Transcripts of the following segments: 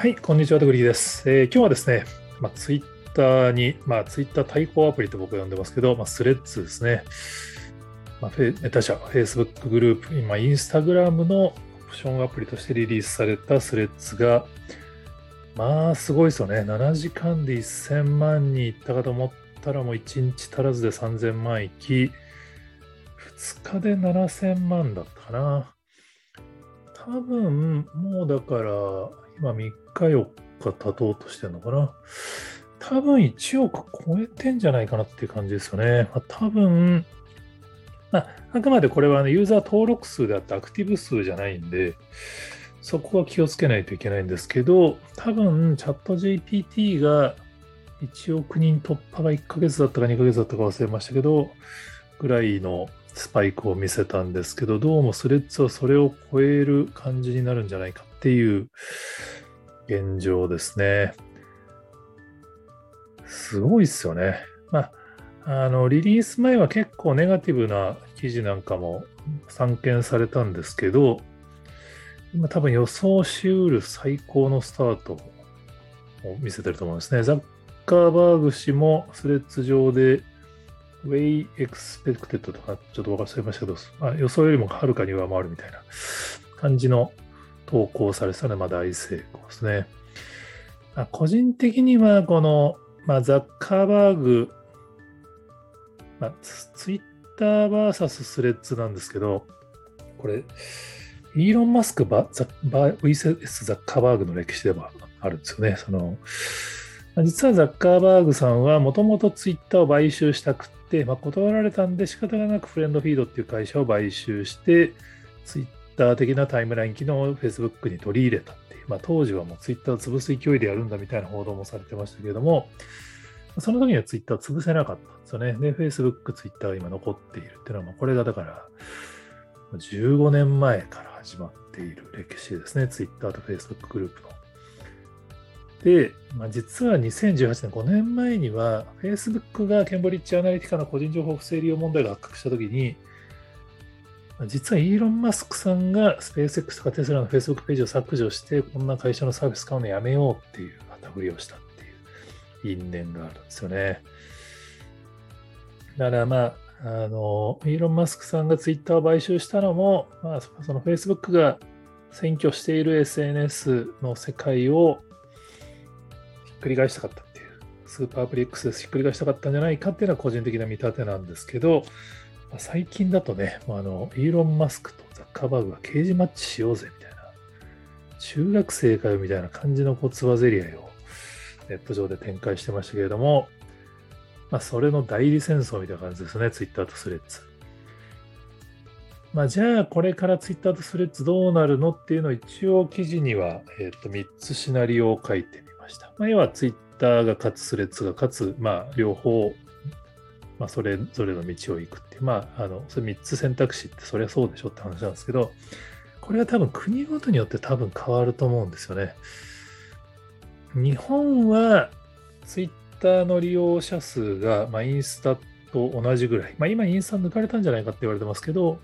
はい、こんにちは、グリーです。えー、今日はですね、まあ、ツイッターに、まあ、ツイッター対抗アプリと僕は呼んでますけど、まあ、スレッズですね。まあ、メタ社、Facebook グループ、今、インスタグラムのオプションアプリとしてリリースされたスレッズが、まあ、すごいですよね。7時間で1000万人いったかと思ったら、もう1日足らずで3000万いき、2日で7000万だったかな。多分、もうだから、今3日4日経とうとしてるのかな？多分1億超えてんじゃないかなっていう感じですよね。まあ、多分、まあ、あくまでこれは、ね、ユーザー登録数であってアクティブ数じゃないんで、そこは気をつけないといけないんですけど、多分、チャット GPT が1億人突破が1ヶ月だったか2ヶ月だったか忘れましたけど、ぐらいのスパイクを見せたんですけど、どうもスレッズはそれを超える感じになるんじゃないかっていう現状ですね。すごいっすよね。まあ、あの、リリース前は結構ネガティブな記事なんかも散見されたんですけど、今多分予想しうる最高のスタートを見せてると思うんですね。ザッカーバーグ氏もスレッズ上で Way Expected とかちょっと忘れましたけど、まあ、予想よりもはるかに上回るみたいな感じの投稿されたので、ま、大成功ですね。まあ、個人的にはこの、まあ、ザッカーバーグ、まあ、ツイッター VS スレッズなんですけど、これ、イーロン・マスクバザバ VS ザッカーバーグの歴史ではあるんですよね。その実はザッカーバーグさんはもともとツイッターを買収したくて、まあ、断られたんで仕方がなくフレンドフィードっていう会社を買収して、ツイッター的なタイムライン機能を Facebook に取り入れたっていう、まあ、当時はもうツイッターを潰す勢いでやるんだみたいな報道もされてましたけれども、その時にはツイッターを潰せなかったんですよね。で、Facebook、ツイッターが今残っているっていうのは、これがだから、15年前から始まっている歴史ですね。ツイッターと Facebook グループの。で、まあ、実は2018年、5年前には、Facebook がケンブリッジアナリティカの個人情報不正利用問題が発覚したときに、実はイーロン・マスクさんがスペース X とかテスラの Facebook ページを削除して、こんな会社のサービス買うのやめようっていう旗振りをしたっていう因縁があるんですよね。だからまあ、あの、イーロン・マスクさんがツイッターを買収したのも、まあ、その Facebook が占拠している SNS の世界をひっくり返したかったっていう、スーパープリックスでひっくり返したかったんじゃないかっていうのは個人的な見立てなんですけど、まあ、最近だとね、あの、イーロン・マスクとザッカーバーグが刑事マッチしようぜみたいな、中学生かよみたいな感じのこうつばぜり合いをネット上で展開してましたけれども、まあ、それの代理戦争みたいな感じですね、ツイッターとスレッズ。まあ、じゃあ、これからツイッターとスレッズどうなるのっていうのを一応記事には、えー、と3つシナリオを書いてみました。まあ、要はツイッターが勝つ、スレッズが勝つ、まあ、両方、まあ、それぞれの道を行くっていう、まあ、あの、それ3つ選択肢ってそりゃそうでしょって話なんですけど、これは多分国ごとによって多分変わると思うんですよね。日本はツイッターの利用者数が、まあ、インスタと同じぐらい、まあ、今インスタ抜かれたんじゃないかって言われてますけど、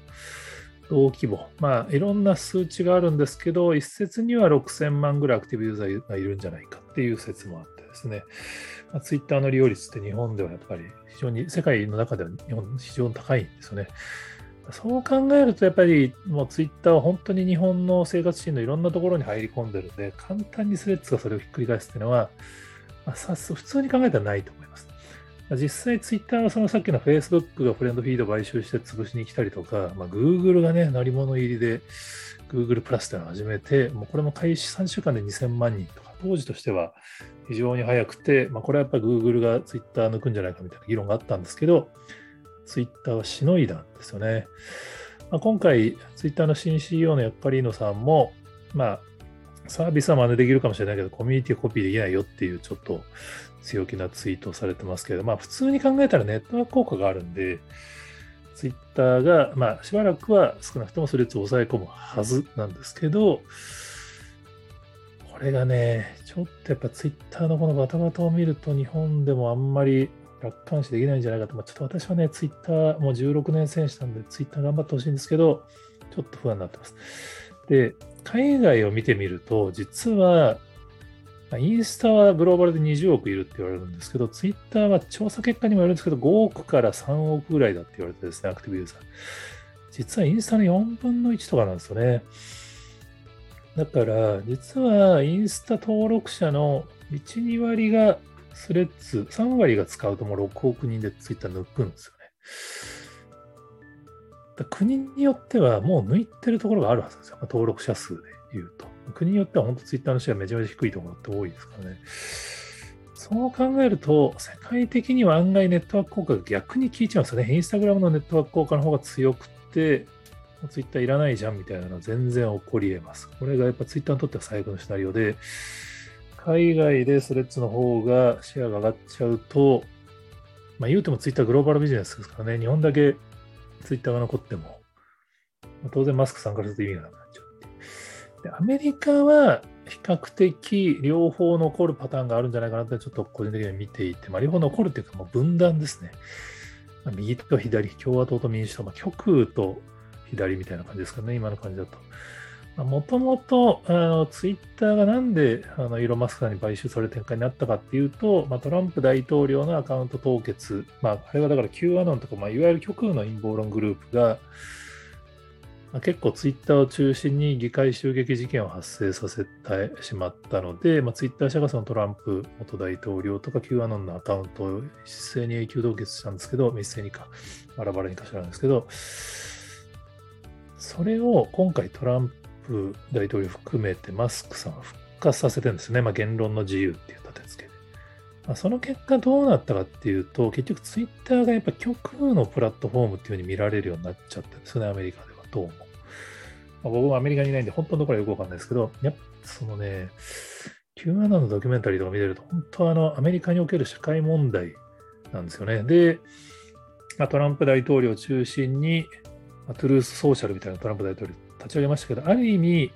同規模。まあ、いろんな数値があるんですけど、一説には6000万ぐらいアクティブユーザーがいるんじゃないかっていう説もあってですね、まあ、ツイッターの利用率って日本ではやっぱり非常に、世界の中では日本非常に高いんですよね。そう考えると、やっぱりもうツイッターは本当に日本の生活シーンのいろんなところに入り込んでるんで、簡単にスレッズがそれをひっくり返すっていうのは、まあ、さ普通に考えたらないと思います。実際ツイッターはそのさっきの Facebook がフレンドフィード買収して潰しに来たりとか、まあ、Google がね、鳴り物入りで Google プラスっていうのを始めて、もうこれも開始3週間で2000万人とか、当時としては非常に早くて、まあ、これはやっぱり Google がツイッター抜くんじゃないかみたいな議論があったんですけど、ツイッターはしのいだんですよね。まあ、今回、ツイッターの新 CEO のヤッカリーノさんも、まあ、サービスは真似できるかもしれないけど、コミュニティコピーできないよっていうちょっと強気なツイートをされてますけど、まあ普通に考えたらネットワーク効果があるんで、ツイッターが、まあしばらくは少なくともスレッズを抑え込むはずなんですけど、これがね、ちょっとやっぱツイッターのこのバタバタを見ると日本でもあんまり楽観視できないんじゃないかと、まあ、ちょっと私はね、ツイッターもう16年選手なんで、ツイッター頑張ってほしいんですけど、ちょっと不安になってます。で、海外を見てみると、実はインスタはグローバルで20億いるって言われるんですけど、ツイッターは調査結果にもよるんですけど、5億から3億ぐらいだって言われてですね、アクティブユーザー。実はインスタの4分の1とかなんですよね。だから、実はインスタ登録者の1、2割がスレッズ、3割が使うともう6億人でツイッター抜くんですよね。国によってはもう抜いてるところがあるはずですよ。登録者数で言うと。国によっては本当ツイッターのシェアめちゃめちゃ低いところって多いですからね。そう考えると、世界的には案外ネットワーク効果が逆に効いちゃうんですよね。インスタグラムのネットワーク効果の方が強くて、ツイッターいらないじゃんみたいなのは全然起こり得ます。これがやっぱツイッターにとっては最悪のシナリオで、海外でスレッズの方がシェアが上がっちゃうと、まあ言うてもツイッターグローバルビジネスですからね、日本だけツイッターが残っても、当然マスクさんからすると意味がなくなっちゃうで。アメリカは比較的両方残るパターンがあるんじゃないかなってちょっと個人的には見ていて、まあ、両方残るっていうかもう分断ですね。右と左、共和党と民主党、まあ、極右と左みたいな感じですかね、今の感じだと。もともとツイッターがなんであのイーロン・マスクさんに買収される展開になったかっていうと、まあ、トランプ大統領のアカウント凍結、まあ、あれはだから Q アノンとか、まあ、いわゆる極右の陰謀論グループが、まあ、結構ツイッターを中心に議会襲撃事件を発生させてしまったので、まあ、ツイッター社がそのトランプ元大統領とか Q アノンのアカウントを一斉に永久凍結したんですけど、一斉にか、バラバラにかしらなんですけど、それを今回トランプ大統領含めてマスクさんは復活させてるんですね。まあ、言論の自由っていう立て付けで。まあ、その結果どうなったかっていうと、結局ツイッターがやっぱ極右のプラットフォームっていうふうに見られるようになっちゃったんですね、アメリカでは。どうも。まあ、僕もアメリカにいないんで、本当のところはよくわかんないですけど、やっぱそのね、Q アナのドキュメンタリーとか見てると、本当あの、アメリカにおける社会問題なんですよね。で、まあ、トランプ大統領を中心に、ま、トゥルースソーシャルみたいなトランプ大統領立ち上げましたけど、ある意味、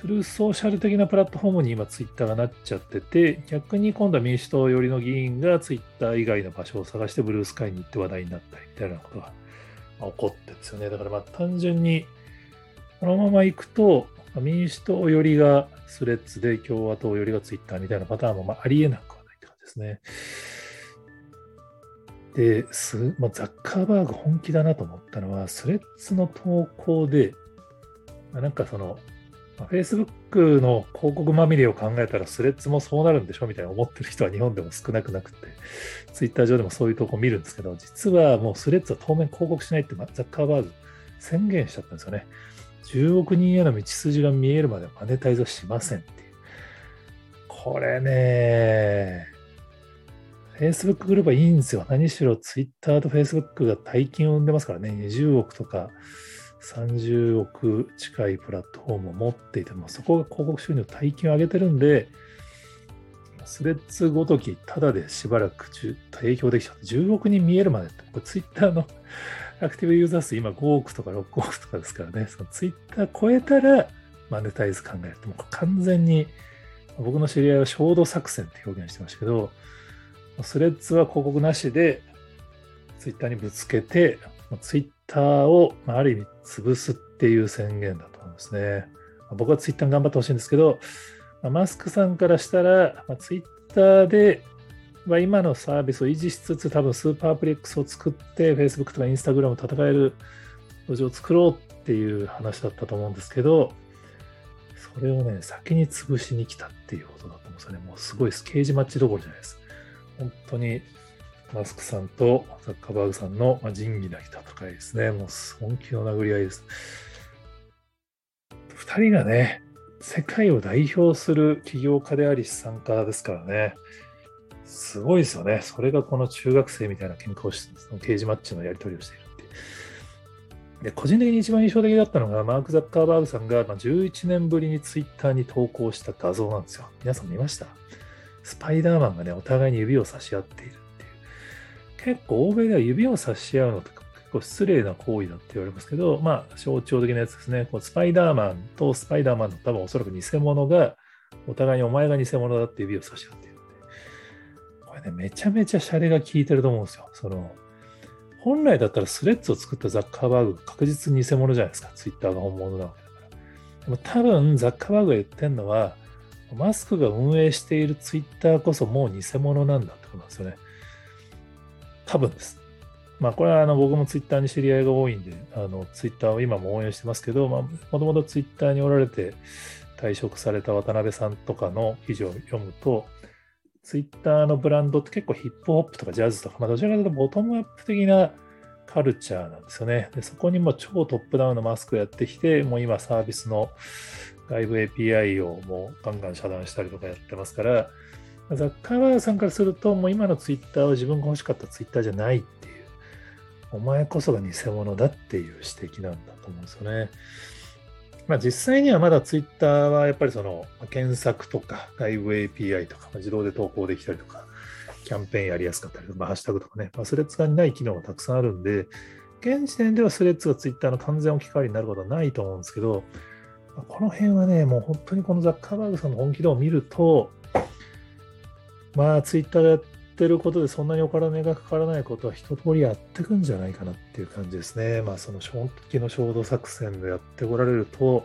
トゥルースソーシャル的なプラットフォームに今ツイッターがなっちゃってて、逆に今度は民主党寄りの議員がツイッター以外の場所を探してブルースカイに行って話題になったりみたいなことが起こってですよね。だからまあ単純にこのまま行くと、民主党寄りがスレッズで共和党寄りがツイッターみたいなパターンもまあありえなくはないって感じですね。で、すまあ、ザッカーバーグ本気だなと思ったのは、スレッズの投稿で、まあ、なんかその、まあ、Facebook の広告まみれを考えたらスレッズもそうなるんでしょみたいな思ってる人は日本でも少なくなくて、Twitter 上でもそういう投稿を見るんですけど、実はもうスレッズは当面広告しないってまザッカーバーグ宣言しちゃったんですよね。10億人への道筋が見えるまでマネタイズはしませんっていう。これね、Facebook グループはいいんですよ。何しろ Twitter と Facebook が大金を生んでますからね。20億とか30億近いプラットフォームを持っていても、そこが広告収入大金を上げてるんで、スレッズごとき、ただでしばらく提供できちゃう。10億人見えるまでって、これ Twitter の アクティブユーザー数今5億とか6億とかですからね、その Twitter 超えたらマネタイズ考えると、もう完全に僕の知り合いは衝動作戦って表現してましたけど、スレッズは広告なしで、ツイッターにぶつけて、ツイッターを、あ、る意味潰すっていう宣言だと思いますね。僕はツイッターに頑張ってほしいんですけど、マスクさんからしたら、ツイッターで、まあ、今のサービスを維持しつつ、多分スーパープレックスを作って、Facebook とか Instagram を戦える土壌を作ろうっていう話だったと思うんですけど、それをね、先に潰しに来たっていうことだと思うんですよね。もうすごいスケージマッチどころじゃないです。本当にマスクさんとザッカーバーグさんの仁義なき戦いですね。もう本気の殴り合いです。二人がね、世界を代表する起業家であり資産家ですからね。すごいですよね。それがこの中学生みたいな喧嘩をして、その刑事マッチのやり取りをしているって。で、個人的に一番印象的だったのが、マーク・ザッカーバーグさんが11年ぶりにツイッターに投稿した画像なんですよ。皆さん見ました？スパイダーマンがね、お互いに指を差し合っているっていう。結構欧米では指を差し合うのとか結構失礼な行為だって言われますけど、まあ象徴的なやつですね。こうスパイダーマンとスパイダーマンの多分おそらく偽物がお互いにお前が偽物だって指を差し合っているんで。これね、めちゃめちゃシャレが効いてると思うんですよ。その、本来だったらスレッズを作ったザッカーバーグ確実に偽物じゃないですか。ツイッターが本物なわけだから。でも多分ザッカーバーグが言ってるのは、マスクが運営しているツイッターこそもう偽物なんだってことなんですよね。多分です。まあ、これはあの僕もツイッターに知り合いが多いんで、あのツイッターを今も応援してますけど、もともとツイッターにおられて退職された渡辺さんとかの記事を読むと、ツイッターのブランドって結構ヒップホップとかジャズとか、まあ、どちらかというとボトムアップ的なカルチャーなんですよね。でそこにも超トップダウンのマスクをやってきて、もう今サービスの外部 API をもうガンガン遮断したりとかやってますから、ザッカーバーグさんからすると、もう今のツイッターは自分が欲しかったツイッターじゃないっていう、お前こそが偽物だっていう指摘なんだと思うんですよね。まあ、実際にはまだツイッターはやっぱりその検索とか外部 API とか自動で投稿できたりとか、キャンペーンやりやすかったりとか、ハッシュタグとかね、まあ、スレッズがない機能がたくさんあるんで、現時点ではスレッズがツイッターの完全置き換わりになることはないと思うんですけど、この辺はね、もう本当にこのザッカーバーグさんの本気度を見ると、まあ、ツイッターでやってることでそんなにお金がかからないことは一通りやってくんじゃないかなっていう感じですね。まあ、その本気の衝動作戦でやってこられると、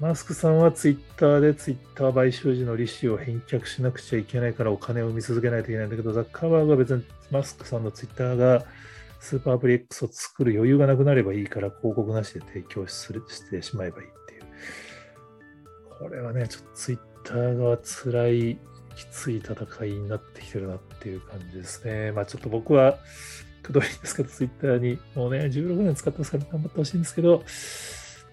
マスクさんはツイッターでツイッター買収時の利子を返却しなくちゃいけないからお金を生み続けないといけないんだけど、ザッカーバーグは別にマスクさんのツイッターがスーパーアプリ X を作る余裕がなくなればいいから広告なしで提供するしてしまえばいい。これはね、ちょっとツイッターが辛いきつい戦いになってきてるなっていう感じですね。まあちょっと僕は、くどいですけど、ツイッターにもうね、16年使ってますから頑張ってほしいんですけど、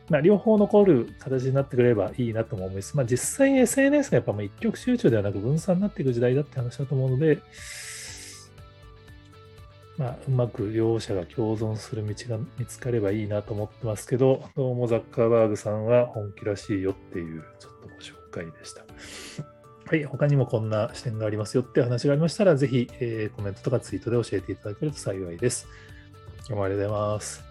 まあ、両方残る形になってくればいいなとも思います。まあ、実際 SNS がやっぱもう一極集中ではなく分散になっていく時代だって話だと思うので、まあ、うまく両者が共存する道が見つかればいいなと思ってますけど、どうもザッカーバーグさんは本気らしいよっていうちょっとご紹介でした。はい、他にもこんな視点がありますよって話がありましたら、ぜひ、えー、コメントとかツイートで教えていただけると幸いです。今日もありがとうございます。